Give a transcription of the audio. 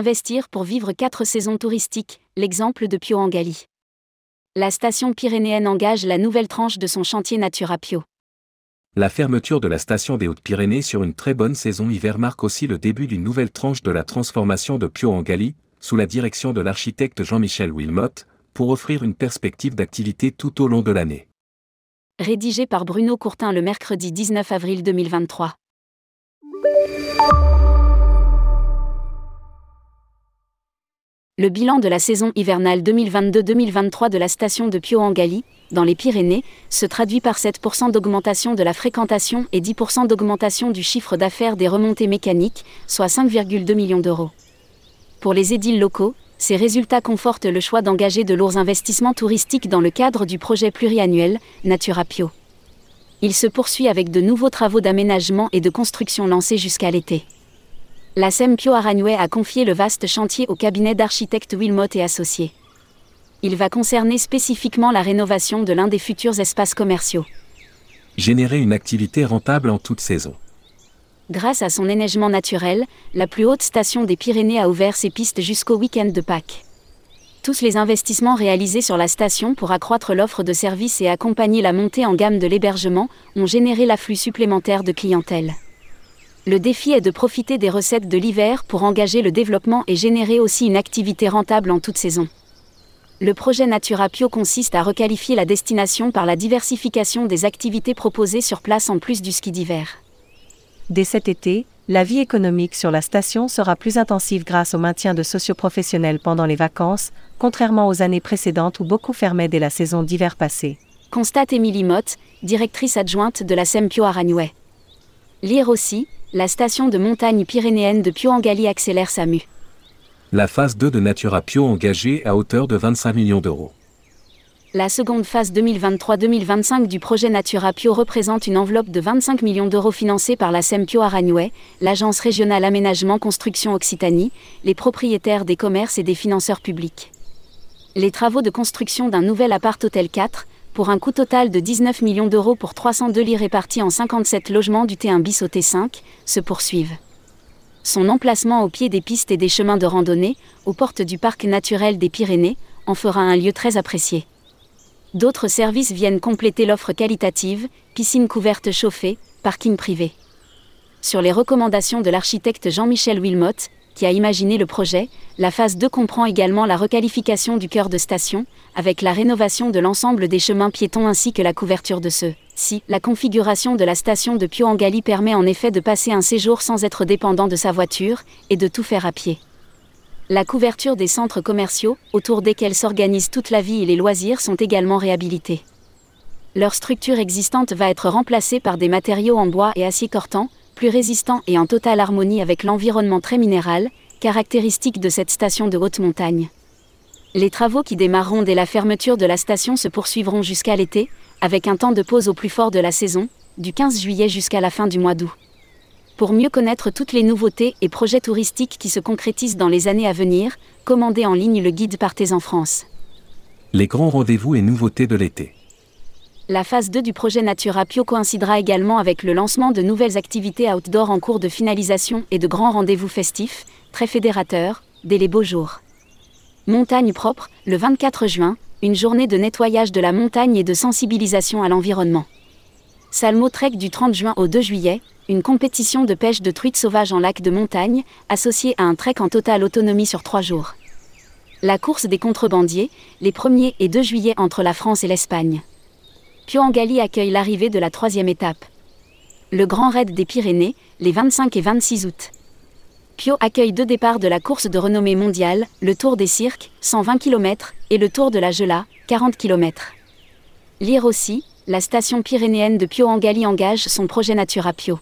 Investir pour vivre quatre saisons touristiques, l'exemple de Pio Angali. La station pyrénéenne engage la nouvelle tranche de son chantier Naturapio. La fermeture de la station des Hautes-Pyrénées sur une très bonne saison hiver marque aussi le début d'une nouvelle tranche de la transformation de Pio Angali, sous la direction de l'architecte Jean-Michel Wilmot, pour offrir une perspective d'activité tout au long de l'année. Rédigé par Bruno Courtin le mercredi 19 avril 2023. Le bilan de la saison hivernale 2022-2023 de la station de Pio-Angali, dans les Pyrénées, se traduit par 7% d'augmentation de la fréquentation et 10% d'augmentation du chiffre d'affaires des remontées mécaniques, soit 5,2 millions d'euros. Pour les édiles locaux, ces résultats confortent le choix d'engager de lourds investissements touristiques dans le cadre du projet pluriannuel Naturapio. Il se poursuit avec de nouveaux travaux d'aménagement et de construction lancés jusqu'à l'été. La Sempio Aragnuet a confié le vaste chantier au cabinet d'architectes Wilmot et Associés. Il va concerner spécifiquement la rénovation de l'un des futurs espaces commerciaux. Générer une activité rentable en toute saison. Grâce à son éneigement naturel, la plus haute station des Pyrénées a ouvert ses pistes jusqu'au week-end de Pâques. Tous les investissements réalisés sur la station pour accroître l'offre de services et accompagner la montée en gamme de l'hébergement ont généré l'afflux supplémentaire de clientèle. Le défi est de profiter des recettes de l'hiver pour engager le développement et générer aussi une activité rentable en toute saison. Le projet Naturapio consiste à requalifier la destination par la diversification des activités proposées sur place en plus du ski d'hiver. Dès cet été, la vie économique sur la station sera plus intensive grâce au maintien de socioprofessionnels pendant les vacances, contrairement aux années précédentes où beaucoup fermaient dès la saison d'hiver passée. Constate Émilie Motte, directrice adjointe de la Sempio Aragnuet. Lire aussi, la station de montagne pyrénéenne de Pio-Angali accélère sa mue. La phase 2 de Naturapio engagée à hauteur de 25 millions d'euros. La seconde phase 2023-2025 du projet Naturapio représente une enveloppe de 25 millions d'euros financée par la SEMPIO Aragnuet, l'Agence régionale aménagement construction Occitanie, les propriétaires des commerces et des financeurs publics. Les travaux de construction d'un nouvel appart-hôtel 4, pour un coût total de 19 millions d'euros pour 302 lits répartis en 57 logements du T1 bis au T5, se poursuivent. Son emplacement au pied des pistes et des chemins de randonnée, aux portes du parc naturel des Pyrénées, en fera un lieu très apprécié. D'autres services viennent compléter l'offre qualitative, piscine couverte chauffée, parking privé. Sur les recommandations de l'architecte Jean-Michel Wilmot, qui a imaginé le projet, la phase 2 comprend également la requalification du cœur de station, avec la rénovation de l'ensemble des chemins piétons ainsi que la couverture de ceux. Si la configuration de la station de Pio-Angali permet en effet de passer un séjour sans être dépendant de sa voiture, et de tout faire à pied la couverture des centres commerciaux, autour desquels s'organise toute la vie et les loisirs sont également réhabilités. Leur structure existante va être remplacée par des matériaux en bois et acier cortant, plus résistants et en totale harmonie avec l'environnement très minéral, caractéristique de cette station de haute montagne. Les travaux qui démarreront dès la fermeture de la station se poursuivront jusqu'à l'été, avec un temps de pause au plus fort de la saison, du 15 juillet jusqu'à la fin du mois d'août. Pour mieux connaître toutes les nouveautés et projets touristiques qui se concrétisent dans les années à venir, commandez en ligne le guide Partez en France. Les grands rendez-vous et nouveautés de l'été. La phase 2 du projet Naturapio coïncidera également avec le lancement de nouvelles activités outdoor en cours de finalisation et de grands rendez-vous festifs, très fédérateurs, dès les beaux jours. Montagne propre, le 24 juin, une journée de nettoyage de la montagne et de sensibilisation à l'environnement. Salmo Trek du 30 juin au 2 juillet, une compétition de pêche de truites sauvages en lac de montagne, associée à un trek en totale autonomie sur trois jours. La course des contrebandiers, les 1er et 2 juillet entre la France et l'Espagne. Pio-Angali accueille l'arrivée de la troisième étape. Le Grand Raid des Pyrénées, les 25 et 26 août. Pio accueille deux départs de la course de renommée mondiale, le Tour des Cirques, 120 km, et le Tour de la Gela, 40 km. Lire aussi, la station pyrénéenne de Pio-Angali engage son projet Natura Pio.